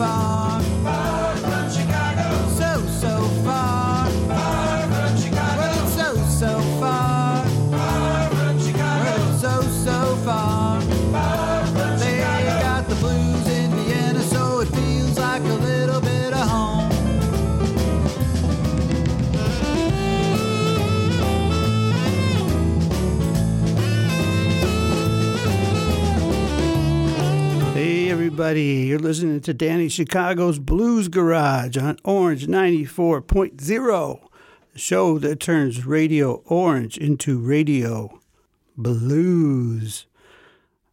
far. Everybody, you're listening to Danny Chicago's Blues Garage on Orange 94.0, the show that turns Radio Orange into Radio Blues.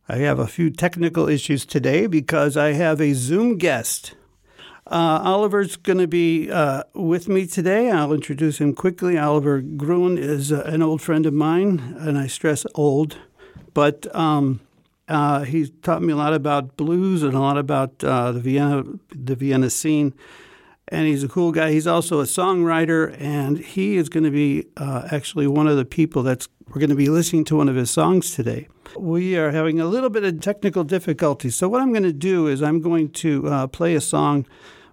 I have a few technical issues today because I have a Zoom guest. Uh, Oliver's going to be uh, with me today. I'll introduce him quickly. Oliver Gruen is uh, an old friend of mine, and I stress old, but. Um, uh, he's taught me a lot about blues and a lot about uh, the Vienna the Vienna scene, and he's a cool guy. He's also a songwriter, and he is going to be uh, actually one of the people that's we're going to be listening to one of his songs today. We are having a little bit of technical difficulties, so what I'm going to do is I'm going to uh, play a song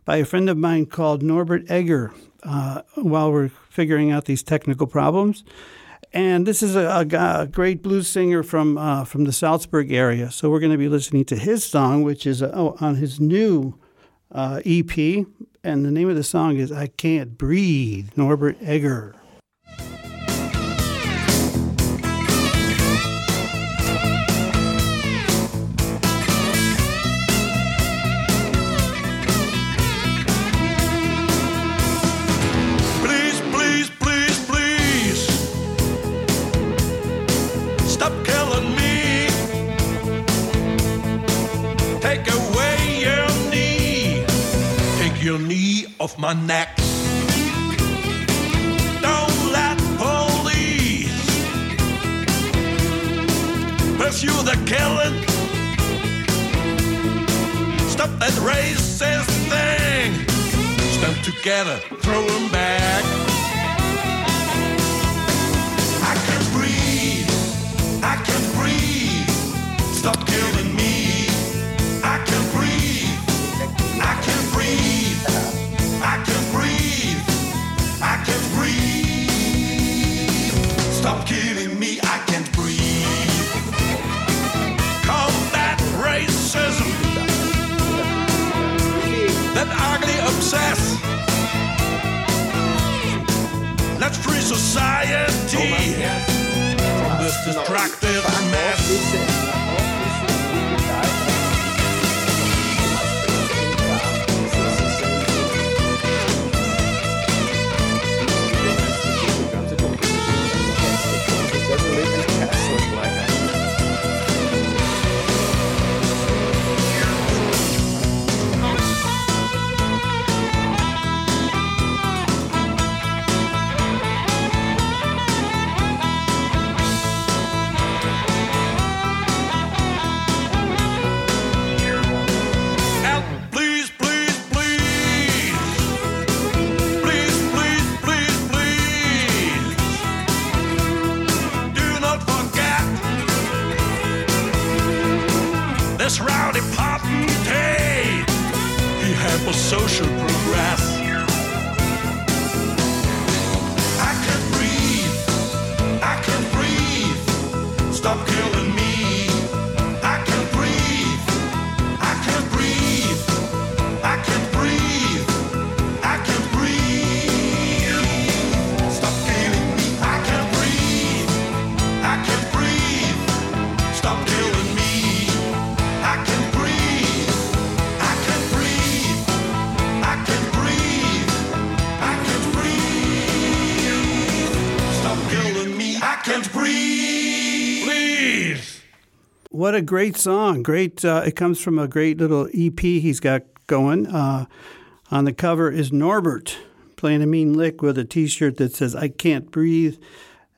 by a friend of mine called Norbert Egger uh, while we're figuring out these technical problems. And this is a, a, a great blues singer from uh, from the Salzburg area. So we're going to be listening to his song, which is uh, oh, on his new uh, EP. And the name of the song is "I Can't Breathe." Norbert Egger. My neck. Don't let police pursue the killing. Stop that racist thing. Stand together, throw 'em back. I can't breathe. I can't breathe. Stop killing obsess. Let's free society from this destructive mess. What a great song! Great. Uh, it comes from a great little EP he's got going. Uh, on the cover is Norbert playing a mean lick with a T-shirt that says "I can't breathe,"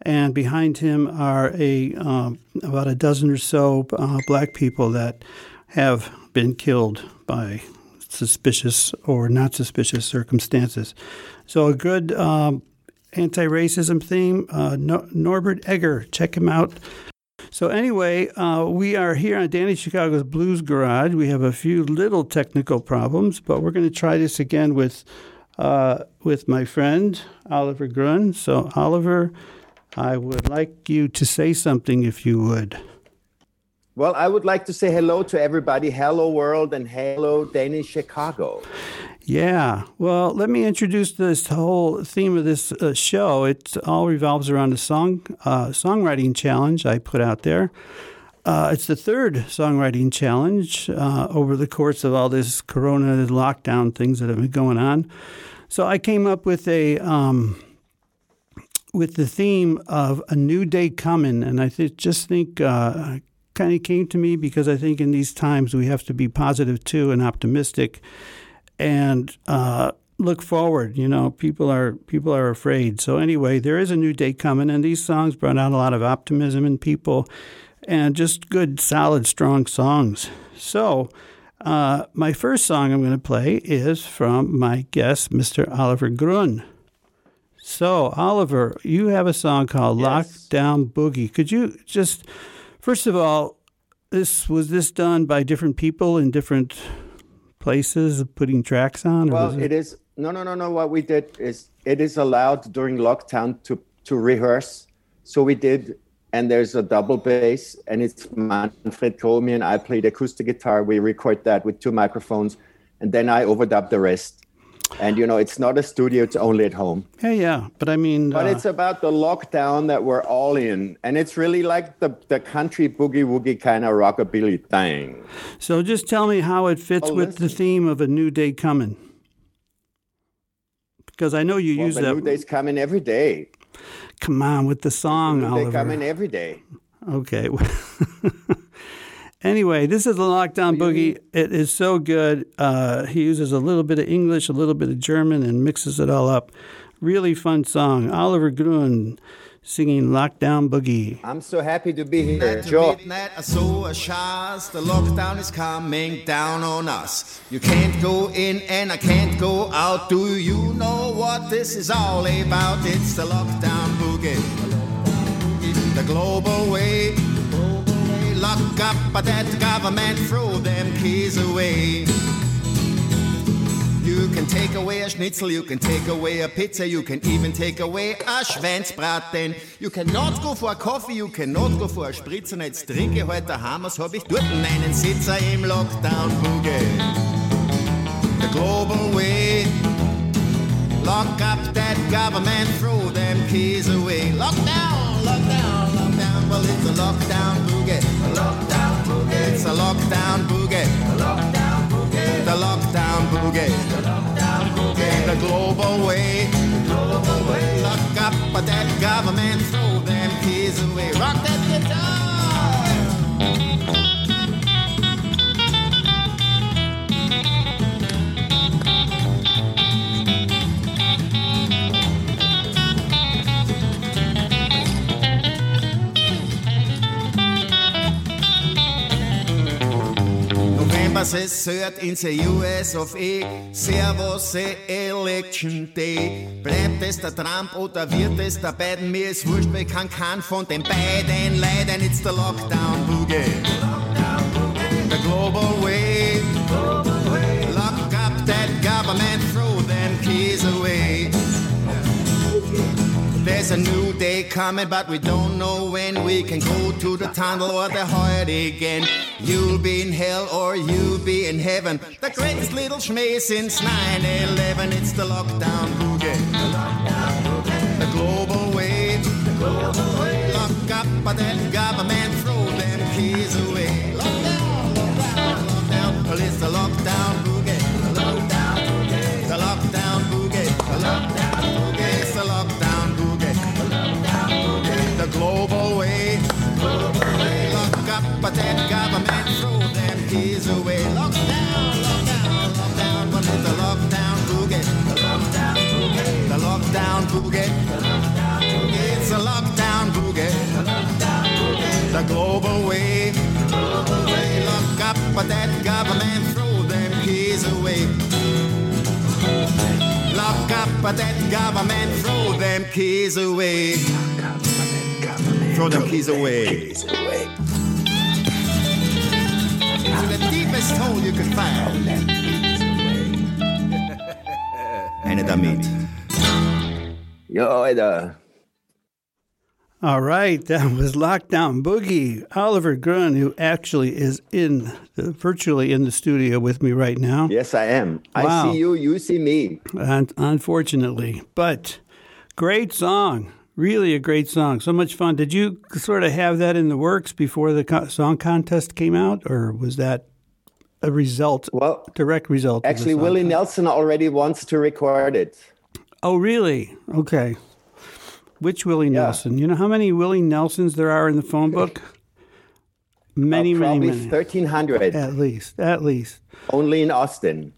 and behind him are a um, about a dozen or so uh, black people that have been killed by suspicious or not suspicious circumstances. So a good um, anti-racism theme. Uh, no- Norbert Egger, check him out. So, anyway, uh, we are here on Danny Chicago's Blues Garage. We have a few little technical problems, but we're going to try this again with, uh, with my friend Oliver Grun. So, Oliver, I would like you to say something if you would. Well, I would like to say hello to everybody. Hello, world, and hello, Danny Chicago. Yeah. Well, let me introduce this whole theme of this uh, show. It all revolves around a song uh, songwriting challenge I put out there. Uh, it's the third songwriting challenge uh, over the course of all this Corona lockdown things that have been going on. So I came up with a um, with the theme of a new day coming, and I th- just think uh, kind of came to me because I think in these times we have to be positive too and optimistic and uh, look forward. You know, people are people are afraid. So anyway, there is a new day coming, and these songs brought out a lot of optimism in people, and just good, solid, strong songs. So. Uh, my first song I'm going to play is from my guest, Mr. Oliver Grun. So, Oliver, you have a song called yes. Lockdown Boogie. Could you just First of all, this was this done by different people in different places putting tracks on? well, it? it is no, no, no, no. What we did is it is allowed during lockdown to to rehearse. So we did, and there's a double bass, and it's Manfred Komi and I played acoustic guitar. We record that with two microphones, and then I overdub the rest and you know it's not a studio it's only at home. Yeah yeah but i mean but uh, it's about the lockdown that we're all in. And it's really like the, the country boogie woogie kind of rockabilly thing. So just tell me how it fits oh, with listen. the theme of a new day coming. Because i know you well, use that new day's coming every day. Come on with the song the new Oliver. day coming every day. Okay Anyway, this is the Lockdown Boogie. It is so good. Uh, he uses a little bit of English, a little bit of German, and mixes it all up. Really fun song. Oliver Grun singing Lockdown Boogie. I'm so happy to be here. Joe. Midnight, so a shas. The lockdown is coming down on us. You can't go in and I can't go out. Do you know what this is all about? It's the lockdown boogie. The global way lock up, that government throw them keys away. You can take away a schnitzel, you can take away a pizza, you can even take away a Schweinsbraten. You cannot go for a coffee, you cannot go for a Spritzer. Jetzt trinke heute Hammers, hab ich dort einen Sitzer im Lockdown-Boogie. The global way. Lock up that government, throw them keys away. Lockdown, lockdown, lockdown. Well, it's a lockdown lockdown boogie. A lockdown boogie. The lockdown boogie. The lockdown boogie. The global way. The global way. Lock up that government, throw them keys away. Rock that guitar. Embassy cert in the US of A. Servus, Election Day. Bleibt es der Trump oder wird es der Biden? Mir ist wurscht, weil kann keinen von den beiden leiden. It's the Lockdown Boogie. The global way. There's a new day coming, but we don't know when we can go to the tunnel or the heart again. You'll be in hell or you'll be in heaven. The greatest little schmee since 9-11. It's the lockdown boogie. The global wave. The global wave. Lock up but that government, throw them keys away. Lockdown, lockdown, lockdown. It's the lockdown boogie. But that government, throw them keys away. Lockdown, lockdown, lockdown. Well, it's the lockdown boogie. The lockdown boogie. The lockdown boogie. It's a lockdown boogie. The lockdown boogie. The global way. The. Lock up but that government, throw them keys away. Lock up but that government, throw them keys away. Throw them keys away. To the hole you can find. Ain't it a meat? Yo, Alter. All right, that was Lockdown Boogie. Oliver Grun, who actually is in the, virtually in the studio with me right now. Yes, I am. Wow. I see you, you see me. Un- unfortunately, but great song. Really a great song. So much fun. Did you sort of have that in the works before the co- song contest came out, or was that a result, Well, direct result? actually, Willie? Nelson already wants to record it. Oh, really? Okay. Which Willie Nelson? You know how many Willie Nelsons there are in the phone book? Many, Uh, many, probably many. 1,300, At least, at least. only in Austin.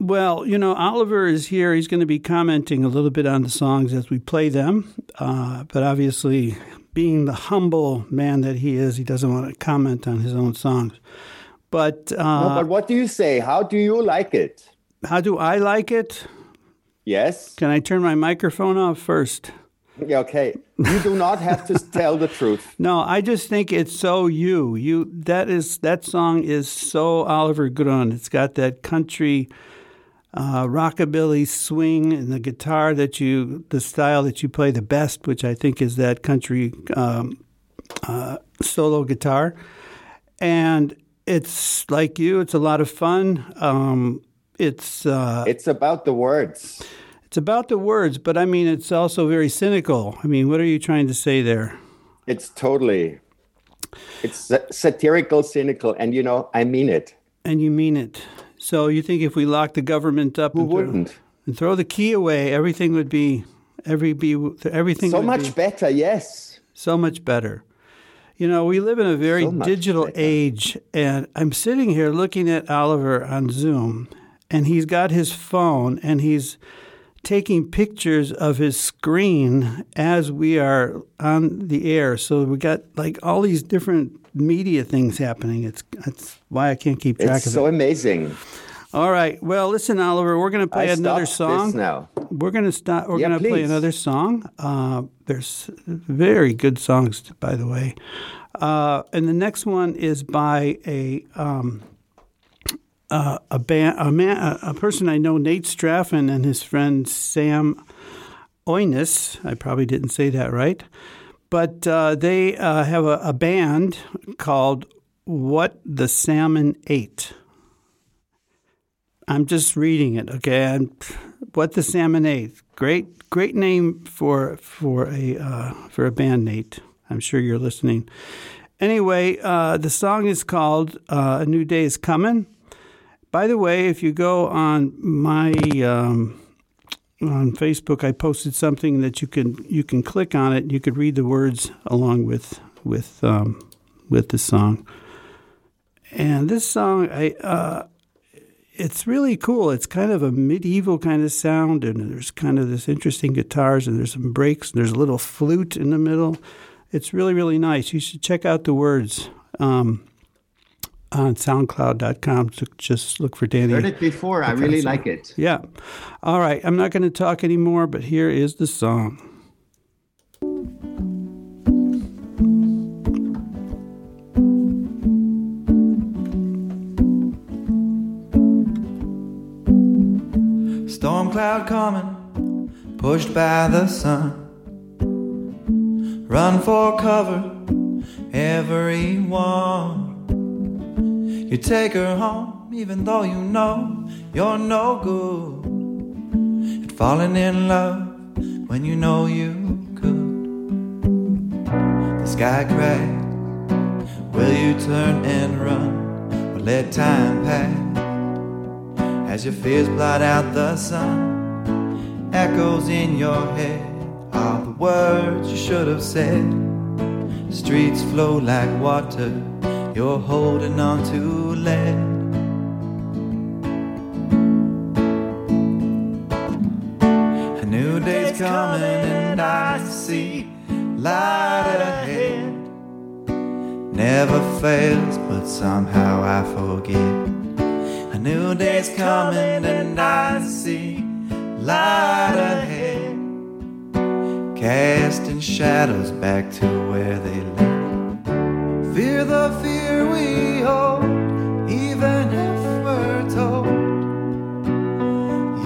Well, you know, Oliver is here. He's going to be commenting a little bit on the songs as we play them. Uh, but obviously, being the humble man that he is, he doesn't want to comment on his own songs. But, uh, No, but what do you say? How do you like it? how do I like it? Yes? Can I turn my microphone off first? Yeah, okay. You do not have to tell the truth. No, I just think it's so you. You that is that song is so Oliver Grun. It's got that country uh, rockabilly swing and the guitar that you the style that you play the best, which I think is that country um, uh, solo guitar. And it's like you. It's a lot of fun. Um, it's uh, It's about the words. it's about the words, but I mean it's also very cynical. I mean, what are you trying to say there? It's totally, it's satirical, cynical, and you know, I mean it. And you mean it. So you think if we lock the government up Who and, throw, wouldn't? and throw the key away, everything would be every be everything So much be better, yes. so much better. You know, we live in a very So digital better. age, and I'm sitting here looking at Oliver on Zoom, and he's got his phone and he's taking pictures of his screen as we are on the air. So we got like all these different media things happening. It's that's why I can't keep track It's of so it. amazing. All right. Well, listen, Oliver, we're going to play I another song. now. We're going to stop. We're Yeah, going to play another song. Uh, there's very good songs, by the way. Uh, and the next one is by a um, uh, a band, a man, a, a person I know, Nate Straffen, and his friend Sam Oinus. I probably didn't say that right, but uh, they uh, have a, a band called What the Salmon Ate. I'm just reading it, okay? And what the salmon ate. Great, great name for for a uh, for a band, Nate. I'm sure you're listening. Anyway, uh, the song is called uh, "A New Day Is Coming." By the way, if you go on my um, on Facebook, I posted something that you can you can click on it. You could read the words along with with um, with the song. And this song, I uh, it's really cool. It's kind of a medieval kind of sound, and there's kind of this interesting guitars, and there's some breaks, and there's a little flute in the middle. It's really, really nice. You should check out the words um, on SoundCloud.com. So just look for Danny. Heard it before. I really like it. Yeah. All right. I'm not going to talk anymore, but here is the song. Cloud coming, pushed by the sun. Run for cover, everyone. You take her home, even though you know you're no good. At falling in love when you know you could. The sky cracks. Will you turn and run or let time pass? As your fears blot out the sun, echoes in your head are the words you should have said. Streets flow like water, you're holding on to lead. A new day's coming and I see light ahead. Never fails, but somehow I forget. A new day's coming and I see light ahead. casting shadows back to where they live. Fear the fear we hold, even if we're told.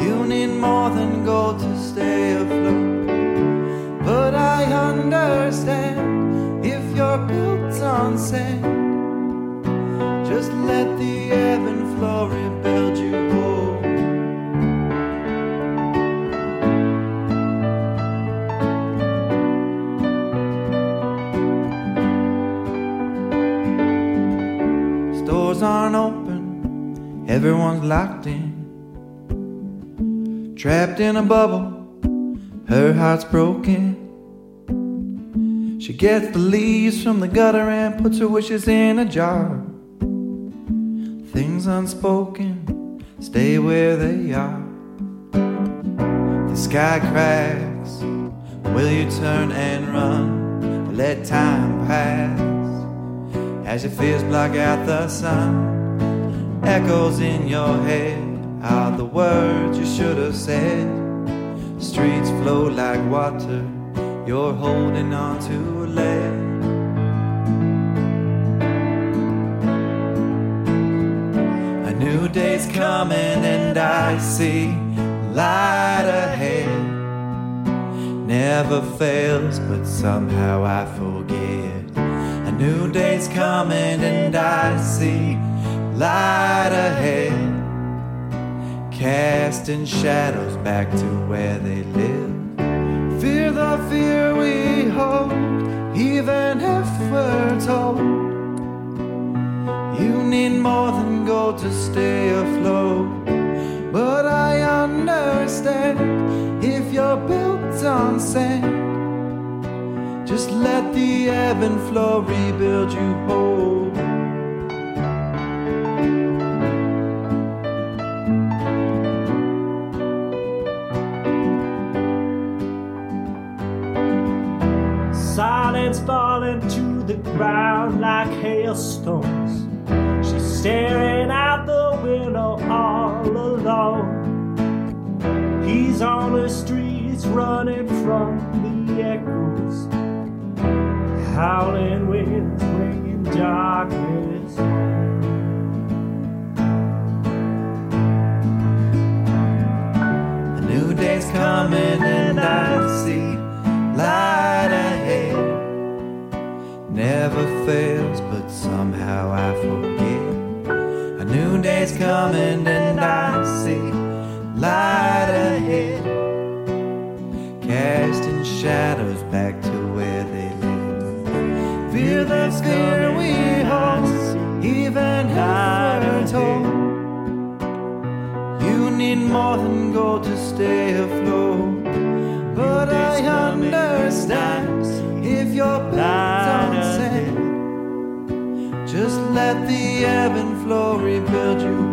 You need more than gold to stay afloat. But I understand if you're built on sand. Just let the ebb and flow rebuild everyone's locked in. Trapped in a bubble, her heart's broken. She gets the leaves from the gutter and puts her wishes in a jar. Things unspoken stay where they are. The sky cracks. Will you turn and run? Let time pass as your fears block out the sun? Echoes in your head are the words you should have said. Streets flow like water, you're holding on to lead. A new day's coming and I see light ahead. Never fails, but somehow I forget. A new day's coming and I see light ahead. Casting shadows back to where they live. Fear the fear we hold, even if we're told. You need more than gold to stay afloat. But I understand if you're built on sand. Just let the ebb and flow rebuild you whole. The ground like hailstones. She's staring out the window all alone. He's on the streets running from the echoes. Howling winds bringing darkness. A new day's coming Never fails, but somehow I forget. A new day's coming and I see light ahead. Casting shadows back to where they live. Fear the fear we hold, even we're told. You need more than gold to stay afloat. But I understand Just let the ebb and flow rebuild you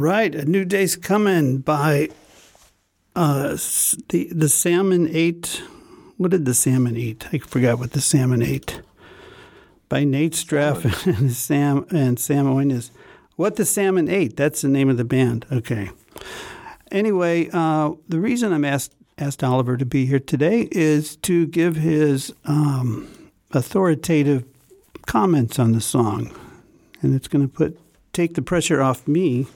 right, a new day's coming by uh, the the salmon ate. What did the salmon eat? I forgot what the salmon ate. By Nate Straff and Sam and Sam Oines. What the salmon ate. That's the name of the band. Okay. Anyway, uh, the reason I'm asked asked Oliver to be here today is to give his um, authoritative comments on the song, and it's going to put take the pressure off me.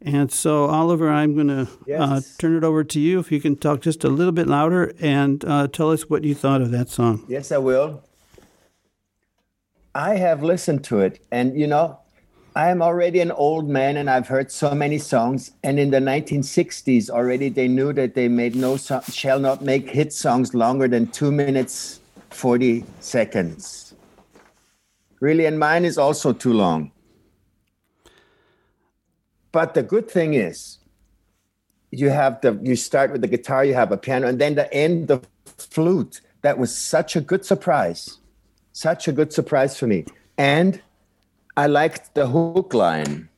And so, Oliver, I'm going to uh, turn it over to you. If you can talk just a little bit louder and uh, tell us what you thought of that song. Yes, I will. I have listened to it, and you know, I am already an old man, and I've heard so many songs. And in the 1960s, already they knew that they made no so- shall not make hit songs longer than two minutes 40 seconds. Really, and mine is also too long. But the good thing is, you have the you start with the guitar, you have a piano, and then the end the flute. that was such a good surprise, such a good surprise for me. And I liked the hook line.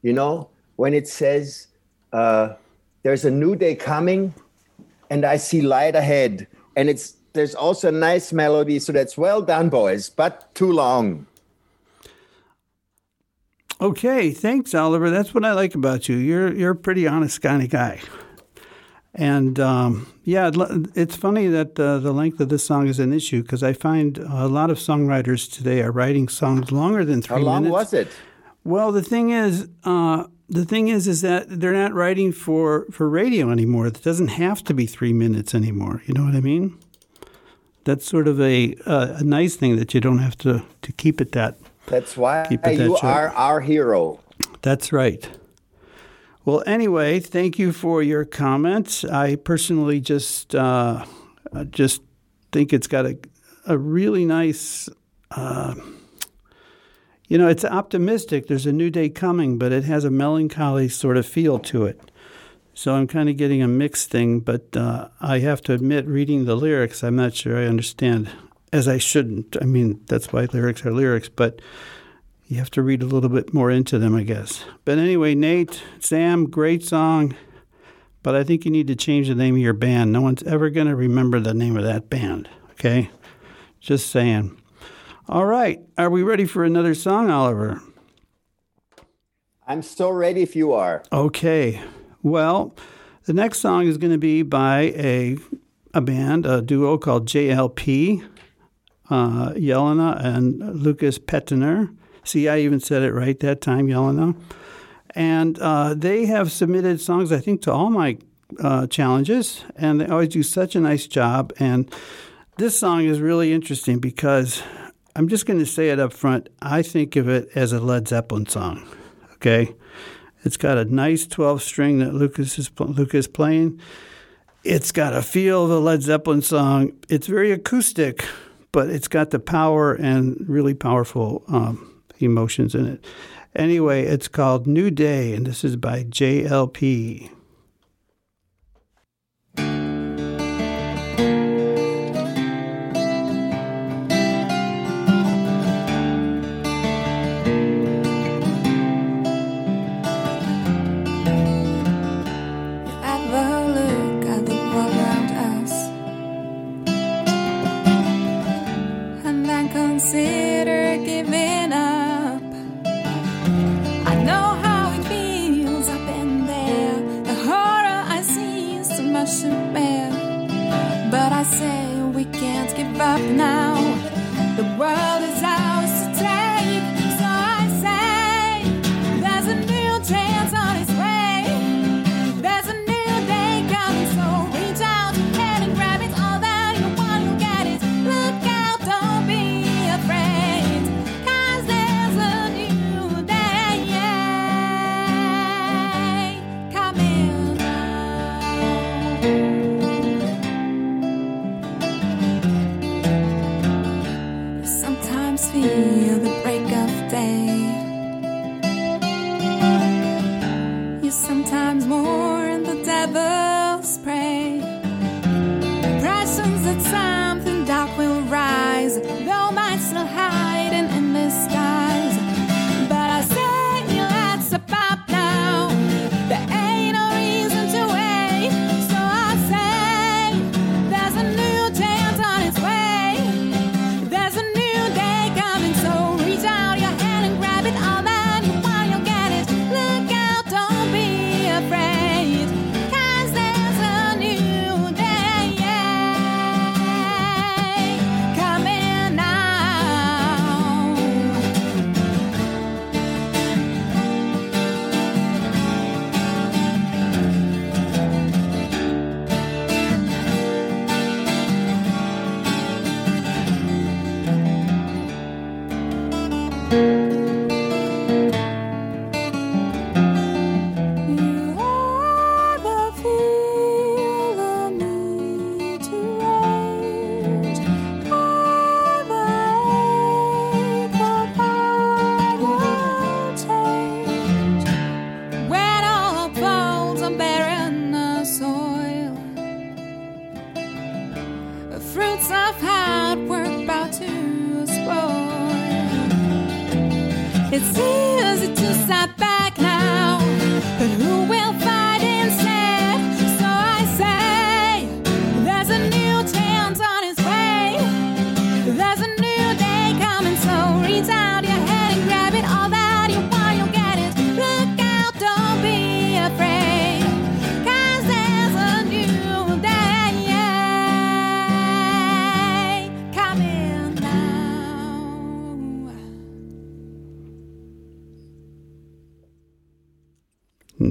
You know, when it says, uh, "There's a new day coming, and I see light ahead," and it's there's also a nice melody, so that's well done, boys, but too long. Okay, thanks, Oliver. That's what I like about you. You're you're a pretty honest kind of guy. And um, yeah, it's funny that uh, the length of this song is an issue because I find a lot of songwriters today are writing songs longer than three How long minutes. was it? Well, the thing is, uh, the thing is, is that they're not writing for for radio anymore. It doesn't have to be three minutes anymore. You know what I mean? That's sort of a uh, a nice thing that you don't have to to keep it that. That's why Keep it you short. are our hero. That's right. Well, anyway, thank you for your comments. I personally just uh, just think it's got a a really nice. Uh, you know, it's optimistic. There's a new day coming, but it has a melancholy sort of feel to it. So I'm kind of getting a mixed thing, but uh, I have to admit, reading the lyrics, I'm not sure I understand, as I shouldn't. I mean, that's why lyrics are lyrics, but you have to read a little bit more into them, I guess. But anyway, Nate, Sam, great song, but I think you need to change the name of your band. No one's ever going to remember the name of that band, okay? Just saying. All right, are we ready for another song, Oliver? I'm so ready if you are. Okay. Well, the next song is going to be by a a band, a duo called JLP, uh, Yelena and Lucas Petiner. See, I even said it right that time, Yelena. And uh, they have submitted songs, I think, to all my uh, challenges, and they always do such a nice job. And this song is really interesting because I'm just going to say it up front. I think of it as a Led Zeppelin song. Okay, it's got a nice 12 string that Lucas is Lucas playing. It's got a feel of a Led Zeppelin song. It's very acoustic, but it's got the power and really powerful um, emotions in it. Anyway, it's called New Day, and this is by JLP.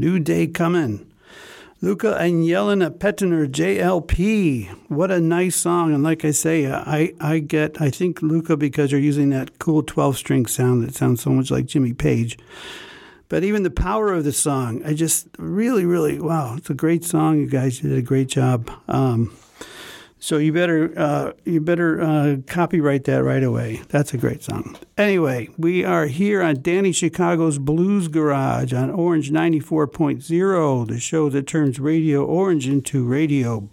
New day coming. Luca and Yelena Petiner, JLP. What a nice song. And like I say, I, I get, I think Luca, because you're using that cool 12 string sound that sounds so much like Jimmy Page. But even the power of the song, I just really, really, wow, it's a great song. You guys did a great job. Um, so you better uh, you better uh, copyright that right away. That's a great song. Anyway, we are here on Danny Chicago's Blues Garage on Orange 94.0, the show that turns Radio Orange into Radio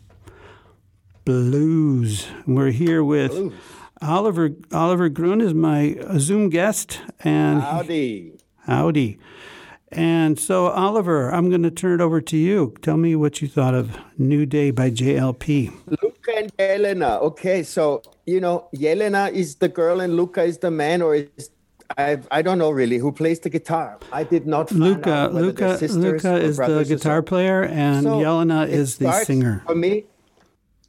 Blues. We're here with Oliver Oliver Grun is my Zoom guest and Howdy. howdy. And so Oliver, I'm going to turn it over to you. Tell me what you thought of New Day by JLP. And Yelena. Okay, so you know, Yelena is the girl and Luca is the man, or is I I don't know really who plays the guitar. I did not. Find Luca, Luca, Luca is the guitar player, and So, Yelena is the singer. For me,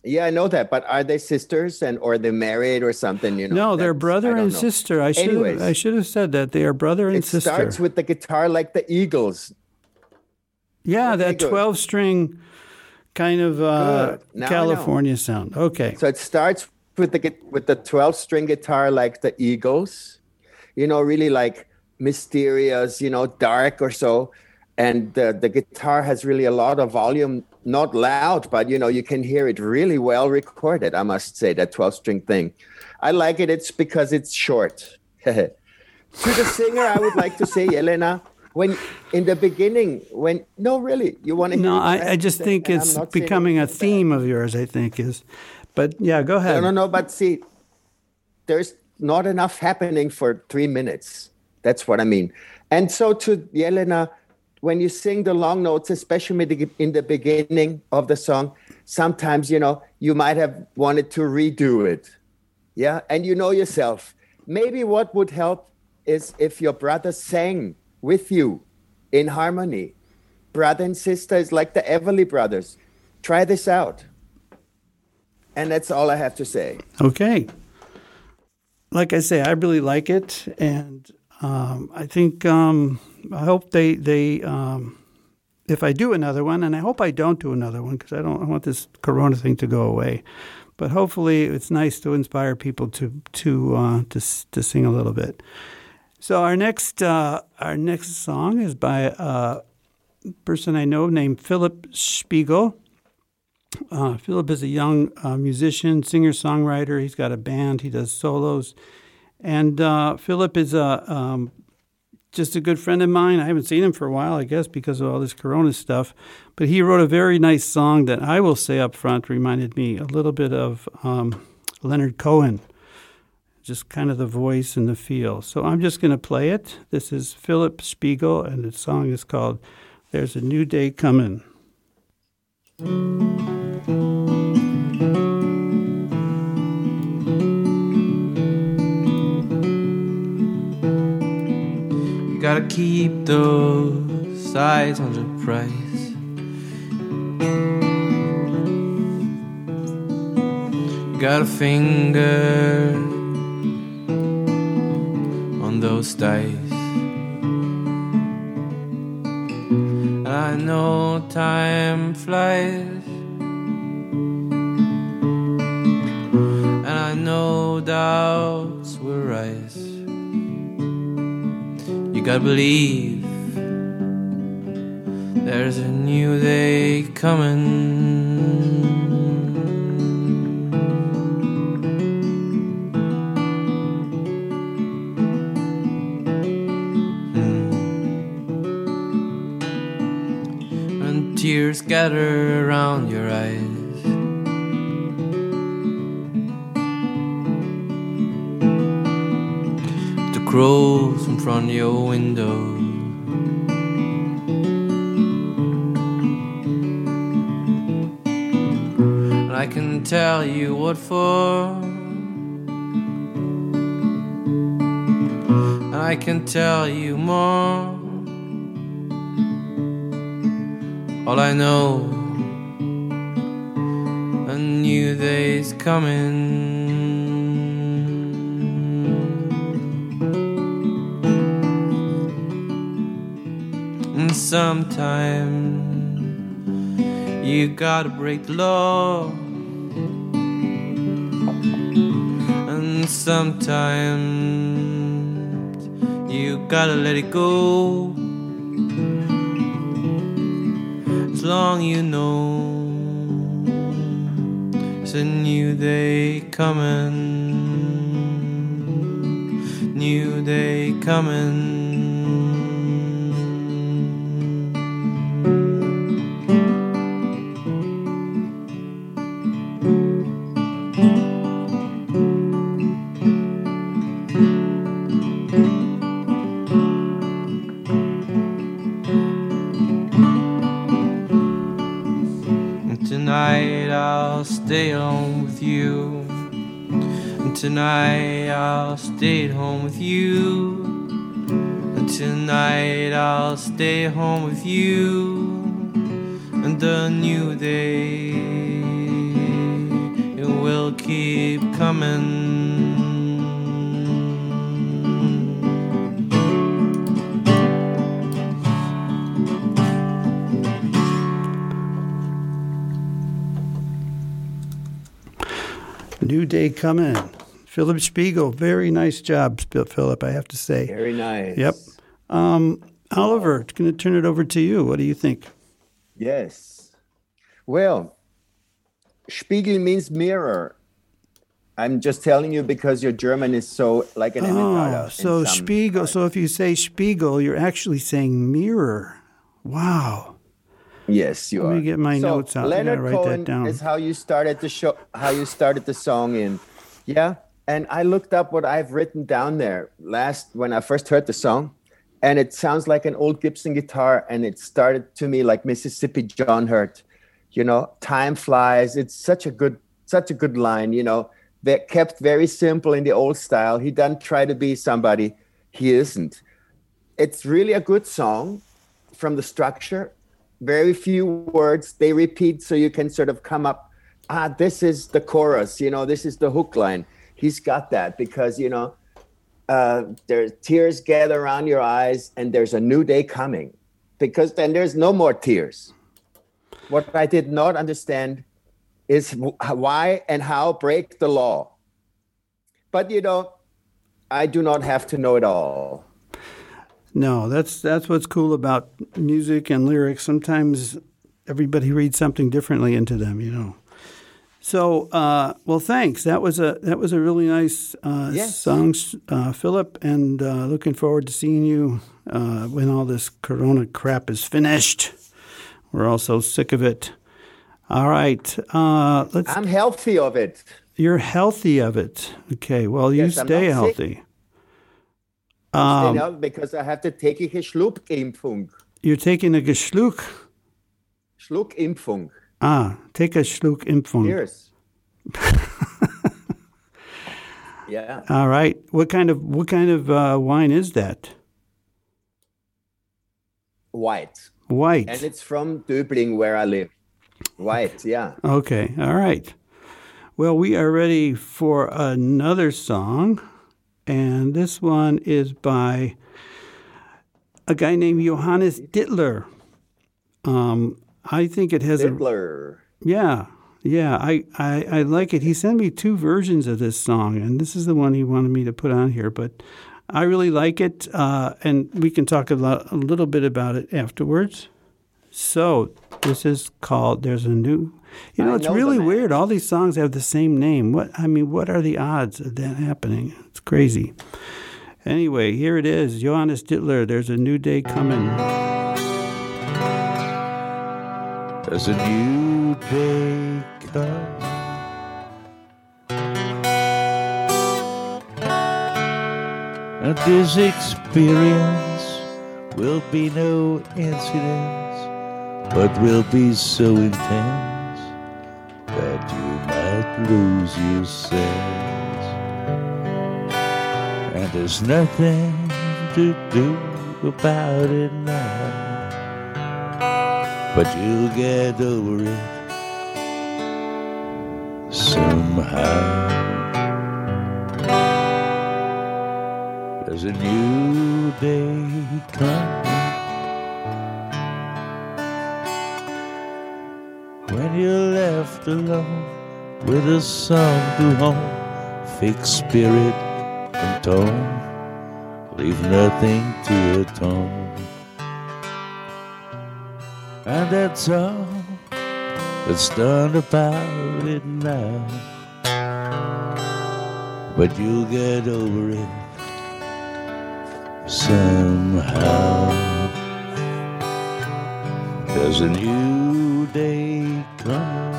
yeah, I know that, but are they sisters and or they married or something? You know, No, they're brother and know. sister. I should have, I should have said that they are brother and It sister. It starts with the guitar like the Eagles. yeah, that twelve string kind of uh, Good. Now I know. California sound. Okay, So it starts with the with the 12 string guitar like the Eagles, you know, really like mysterious, you know, dark or so. And the, the guitar has really a lot of volume, not loud, but you know, you can hear it really well recorded, I must say, that 12 string thing. I like it, it's because it's short. to the singer, I would like to say, Elena, when in the beginning, when no, really, you want to no, I, I just think and it's becoming a anything bad. theme of yours. I think is, but yeah, go ahead. No, no, no. But see, there's not enough happening for three minutes. That's what I mean. And so to Yelena, when you sing the long notes, especially in the beginning of the song, sometimes you know you might have wanted to redo it. Yeah, and you know yourself. Maybe what would help is if your brother sang with you in harmony. Brother and sister is like the Everly brothers. Try this out. And that's all I have to say. Okay. Like I say, I really like it, and um, I think um, I hope they they um, if I do another one, and I hope I don't do another one because I don't I want this Corona thing to go away. But hopefully, it's nice to inspire people to to uh, to to sing a little bit. So our next uh, our next song is by a person I know named Philip Spiegel. Uh, Philip is a young uh, musician, singer songwriter. He's got a band. He does solos, and uh, Philip is a um, just a good friend of mine. I haven't seen him for a while, I guess, because of all this Corona stuff. But he wrote a very nice song that I will say up front reminded me a little bit of um, Leonard Cohen, just kind of the voice and the feel. So I'm just going to play it. This is Philip Spiegel, and the song is called "There's a New Day Coming." You gotta keep those eyes on the prize. You got a finger those days. I know time flies. And I know doubts will rise. You gotta believe there's a new day coming. Tears gather around your eyes. The crows from front of your window. And I can tell you what for. And I can tell you more. All I know, a new day's coming. And sometime you gotta break the law. And sometimes you gotta let it go. Long you know it's a new day coming. New day coming. Tonight I'll stay at home with you. And tonight I'll stay home with you. And the new day it will keep coming. New day coming. Philip Spiegel, very nice job, Philip. I have to say. Very nice. Yep. Um, Oliver, going to turn it over to you. What do you think? Yes. Well, Spiegel means mirror. I'm just telling you because your German is so like an Oh, Emmentaler in so Spiegel. parts. So if you say Spiegel, you're actually saying mirror. Wow. Yes, you Let are. Let me get my so notes out. Leonard gotta write that Cohen down. is how you started the show, how you started the song in, yeah. And I looked up what I've written down there last when I first heard the song, and it sounds like an old Gibson guitar, and it started to me like Mississippi John Hurt. You know, time flies. It's such a good, such a good line. You know, that kept very simple in the old style. He doesn't try to be somebody he isn't. It's really a good song from the structure very few words they repeat so you can sort of come up ah this is the chorus you know this is the hook line he's got that because you know uh, there's tears gather around your eyes and there's a new day coming because then there's no more tears what i did not understand is why and how break the law but you know i do not have to know it all No, that's that's what's cool about music and lyrics. Sometimes everybody reads something differently into them, you know. So, uh, well, thanks. That was a that was a really nice uh, Yes. song, uh, Philip, and uh, looking forward to seeing you uh, when all this Corona crap is finished. We're all so sick of it. All right, uh, let's. i'm healthy of it you're healthy of it. Okay. Well, you Yes, stay not sick. healthy. um, because I have to take a Schluckimpfung. you're taking a Geschluck. Schluckimpfung. Ah, take a Schluck-Impfung. Cheers. yeah. All right. What kind of what kind of uh, wine is that? White. White. And it's from Döbling where I live. White, yeah. Okay. All right. Well, we are ready for another song, and this one is by a guy named Johannes Dittler. Um, I think it has a Hitler. Yeah, yeah, I, I, I like it. He sent me two versions of this song, and this is the one he wanted me to put on here. But I really like it, uh, and we can talk a, lo- a little bit about it afterwards. So this is called "There's a New." You know, I it's know really weird. All these songs have the same name. What I mean, what are the odds of that happening? It's crazy. Anyway, here it is. Johannes Dittler. There's a new day coming. There's a new coming. And this experience will be no incidents, but will be so intense that you might lose your sense. And there's nothing to do about it now, but you'll get over it somehow. There's a new day coming when you're left alone with a song to home, fixed spirit and tone, leave nothing to atone. And that's all that's done about it now. But you'll get over it somehow. There's a new day coming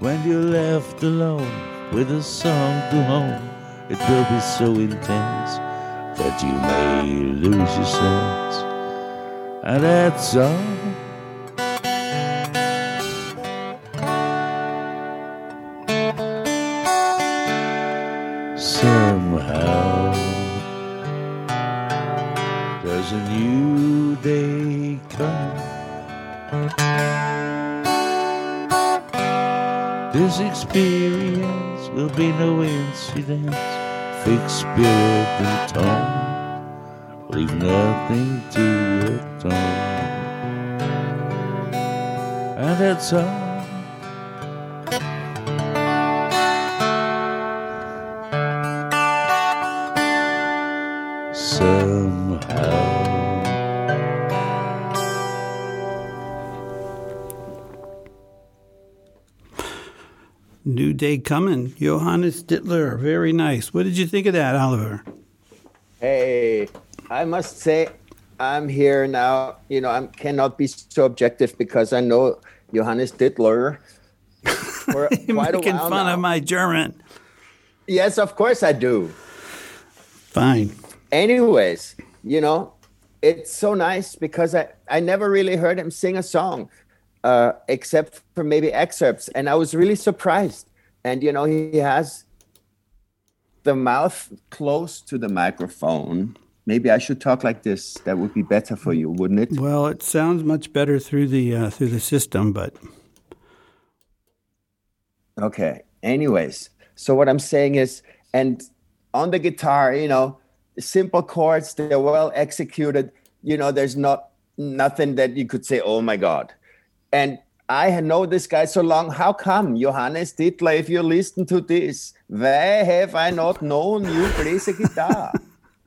when you're left alone with a song to home. It will be so intense that you may lose your sense, and that's all. Somehow, there's a new day coming. This experience will be no incident, fixed spirit And. Somehow. New Day Coming, Johannes Dittler. Very nice. What did you think of that, Oliver? Hey, I must say, I'm here now. You know, I cannot be so objective because I know Johannes Dittler for You're quite a making fun now. of my German. Yes, of course I do. Fine. Anyways, you know, it's so nice because I, I never really heard him sing a song uh, except for maybe excerpts. And I was really surprised. And, you know, he has the mouth close to the microphone. Maybe I should talk like this. That would be better for you, wouldn't it? Well, it sounds much better through the uh, through the system, but Okay. Anyways, so what I'm saying is, and on the guitar, you know, simple chords, they're well executed. You know, there's not nothing that you could say, oh my God. And I know this guy so long. How come, Johannes Dittler, if you listen to this, why have I not known you play the guitar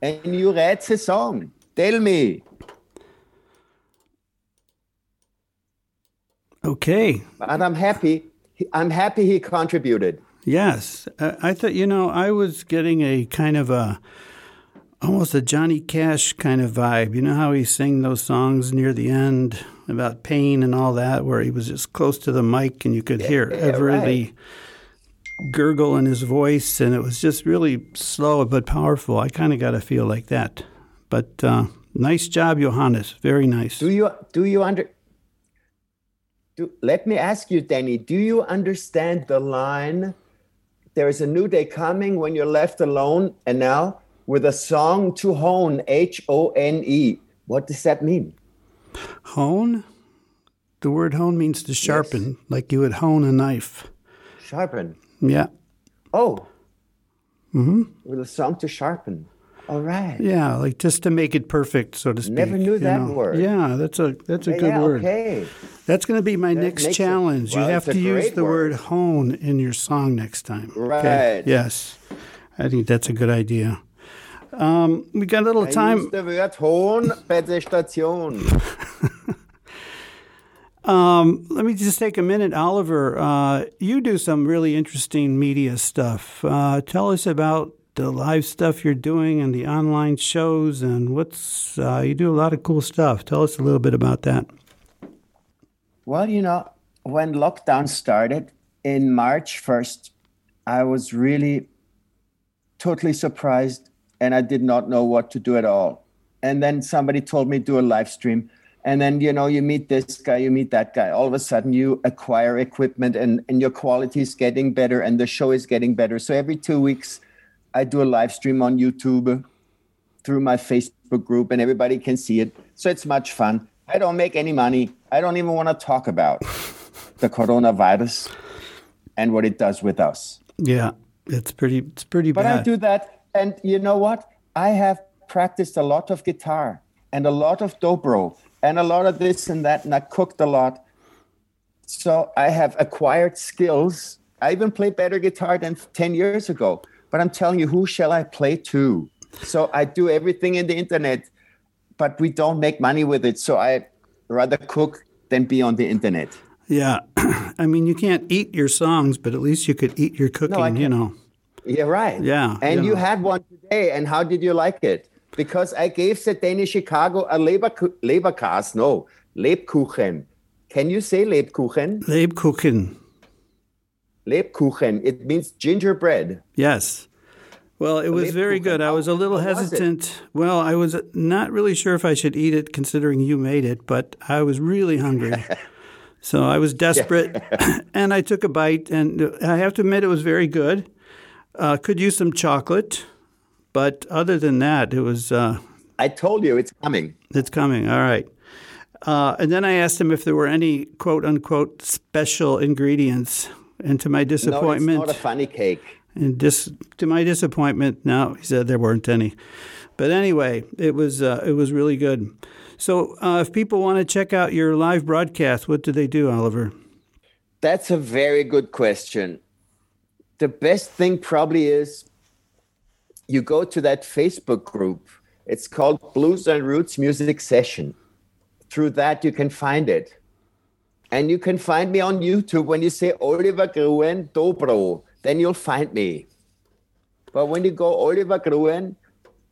and you write the song? Tell me. okay. And I'm happy. I'm happy he contributed. Yes, uh, I thought you know I was getting a kind of a almost a Johnny Cash kind of vibe. You know how he sang those songs near the end about pain and all that, where he was just close to the mic and you could hear yeah, every gurgle in his voice, and it was just really slow but powerful. I kind of got a feel like that. But uh, nice job, Johannes. Very nice. Do you do you under do, let me ask you, Danny, do you understand the line? There is a new day coming when you're left alone, and now with a song to hone, H O N E. What does that mean? Hone. The word hone means to sharpen, like you would hone a knife. Sharpen. Yeah. Oh. Mm-hmm. With a song to sharpen. All right. Yeah, like just to make it perfect, so to speak. Never knew that know. word. Yeah, that's a that's a Yeah, good yeah, word. Okay. That's going to be my That next it- challenge. well, you have to use the word. word. hone in your song next time. Right. Yes, I think that's a good idea. Um, we got a little I time. use the word hone bei der Station. Um, let me just take a minute, Oliver. Uh, you do some really interesting media stuff. Uh, tell us about the live stuff you're doing and the online shows, and what's uh, you do a lot of cool stuff. Tell us a little bit about that. Well, you know, when lockdown started in March 1st, I was really totally surprised and I did not know what to do at all. And then somebody told me do a live stream. And then, you know, you meet this guy, you meet that guy. All of a sudden, you acquire equipment and, and your quality is getting better and the show is getting better. So every two weeks, I do a live stream on YouTube through my Facebook group and everybody can see it. So it's much fun. I don't make any money. I don't even want to talk about the coronavirus and what it does with us. Yeah, it's pretty. It's pretty bad. But bad. I do that, and you know what? I have practiced a lot of guitar and a lot of dobro and a lot of this and that, and I cooked a lot. So I have acquired skills. I even play better guitar than 10 years ago. But I'm telling you, who shall I play to? So I do everything in the internet, but we don't make money with it. So I rather cook than be on the internet. Yeah, I mean, you can't eat your songs, but at least you could eat your cooking. I you know. Yeah, right. Yeah, And you had one today, and how did you like it? Because I gave the Danish Chicago a Leber Leberkas, no, Lebkuchen. Can you say Lebkuchen? Lebkuchen. Lebkuchen. It means gingerbread. Yes. Well, it was very good. I was a little How was it? hesitant. Well, I was not really sure if I should eat it considering you made it, but I was really hungry. so I was desperate and I took a bite, and I have to admit it was very good. Uh, could use some chocolate, but other than that, it was. Uh, I told you it's coming. It's coming. All right. Uh, and then I asked him if there were any quote unquote special ingredients. And to my disappointment, No, it's not a funny cake. and dis- to my disappointment, no, he said there weren't any. But anyway, it was uh, it was really good. So uh, if people want to check out your live broadcast, what do they do, Oliver? That's a very good question. The best thing probably is you go to that Facebook group. It's called Blues and Roots Music Session. Through that, you can find it. And you can find me on YouTube when you say Oliver Gruen Dobro, then you'll find me. But when you go Oliver Gruen,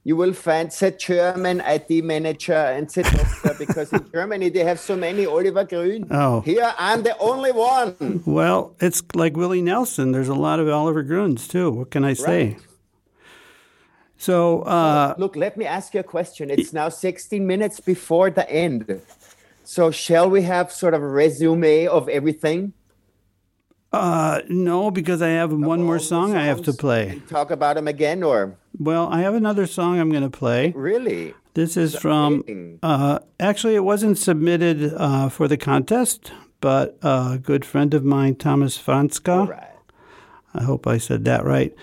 you will find the German IT manager and the doctor because in Germany they have so many Oliver Grün. Oh. Here I'm the only one. Well, it's like Willie Nelson. There's a lot of Oliver Gruns too. What can I say? Right. So uh, Look, let me ask you a question. It's now 16 minutes before the end. So, shall we have sort of a resume of everything? uh, no, because I have one more song I have to play. Talk about them again, or Well, I have another song I'm going to play. really? This is from. Uh, actually, it wasn't submitted uh, for the contest, but a good friend of mine, Thomas Franska. Right. I hope I said that right.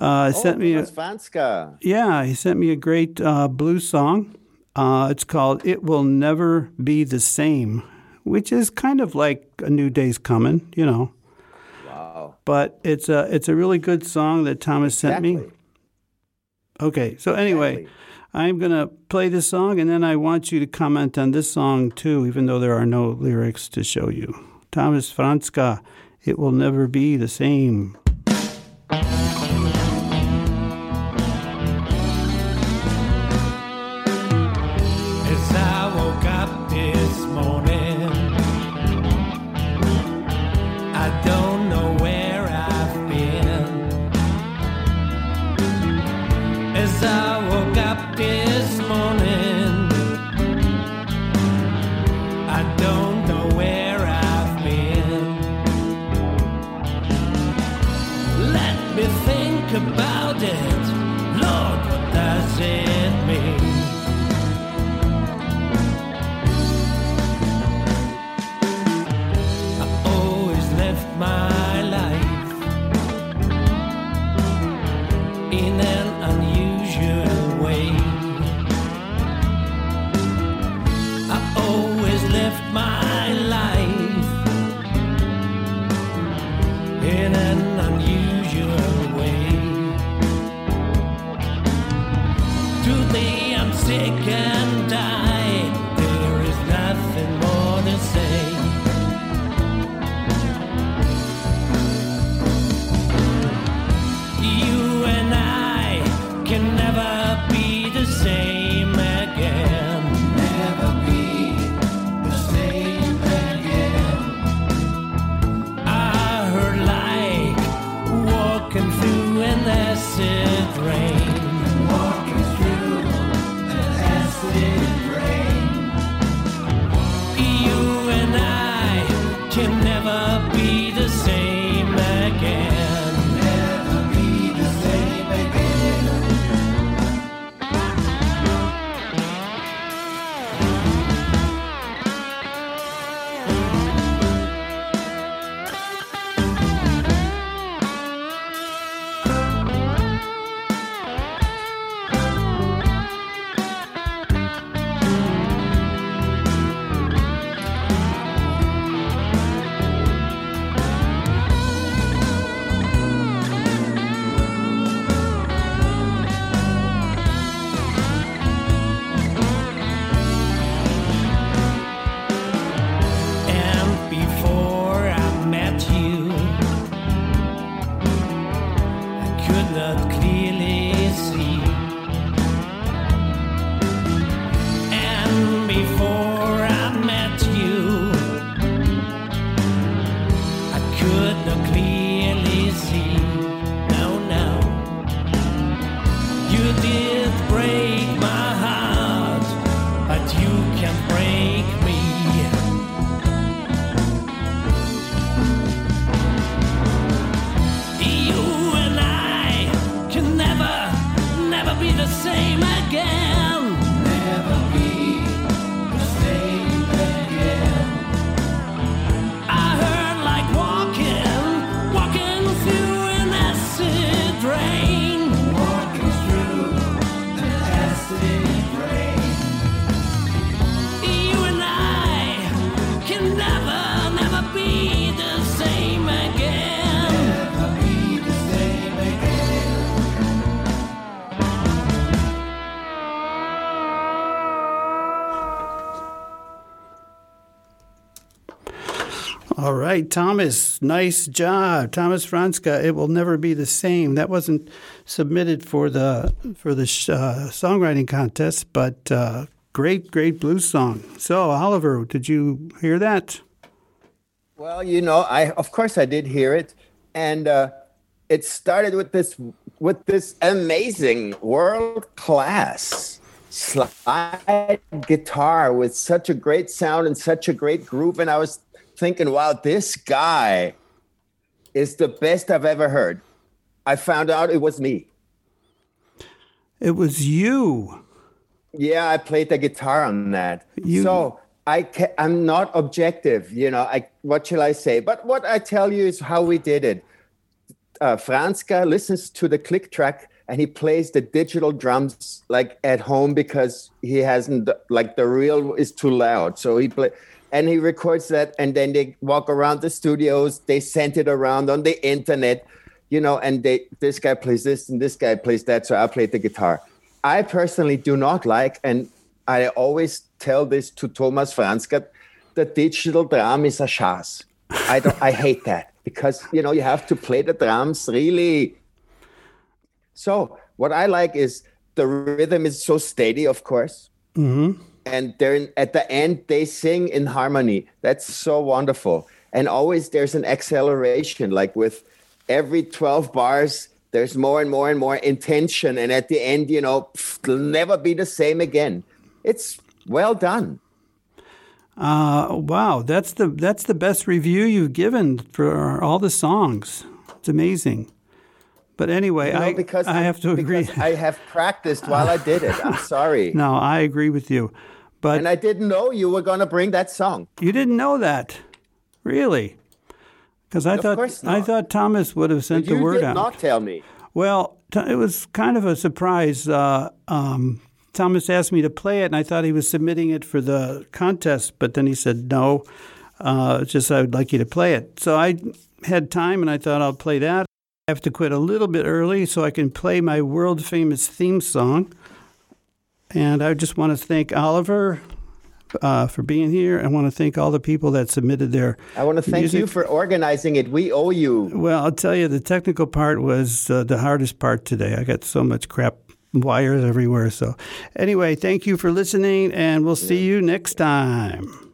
Uh, sent me. A, Thomas Vanska. yeah, he sent me a great uh, blues song. Uh, it's called "It Will Never Be the Same," which is kind of like a new day's coming, you know. Wow. But it's a it's a really good song that Thomas sent me. Exactly. Okay, so anyway, Exactly. I'm going to play this song and then I want you to comment on this song too, even though there are no lyrics to show you. Thomas Franska, It Will Never Be the Same. All right, Thomas, nice job, Thomas Franska. It will never be the same. That wasn't submitted for the for the sh- uh, songwriting contest, but uh, great, great blues song. So, Oliver, did you hear that? Well, you know, I of course I did hear it, and uh, it started with this with this amazing world class slide guitar with such a great sound and such a great groove, and I was thinking, wow, this guy is the best I've ever heard. I found out it was me. It was you. Yeah, I played the guitar on that. You- So I ca- I'm not objective, you know. I what shall I say? But what I tell you is how we did it. Uh, Franska listens to the click track and he plays the digital drums like at home because he hasn't like the real is too loud. So he play and he records that and then they walk around the studios. They send it around on the internet, you know. And they this guy plays this and this guy plays that. So I played the guitar. I personally do not like, and I always tell this to Thomas Franska, the digital drum is a. I don't, I hate that because you know you have to play the drums really. So what I like is the rhythm is so steady, of course, mm-hmm. And they're at the end they sing in harmony. That's so wonderful, and always there's an acceleration, like with every twelve bars. There's more and more and more intention, and at the end, you know, pff, it'll never be the same again. It's well done. Uh, wow, that's the that's the best review you've given for all the songs. It's amazing. But anyway, You know, I because I have to agree. I have practiced while I did it. I'm sorry, no, I agree with you. But and I didn't know you were going to bring that song. you didn't know that, really? Because I Of thought I thought Thomas would have sent the word out. You did not tell me. Well, t- it was kind of a surprise. Uh, um, Thomas asked me to play it, and I thought he was submitting it for the contest, but then he said no. Uh, just I would like you to play it. So I had time, and I thought I'll play that. I have to quit a little bit early so I can play my world famous theme song. And I just want to thank Oliver uh, for being here. I want to thank all the people that submitted their. I want to thank music. you for organizing it. We owe you. Well, I'll tell you, the technical part was uh, the hardest part today. I got so much crap wires everywhere. So, anyway, thank you for listening, and we'll see you next time.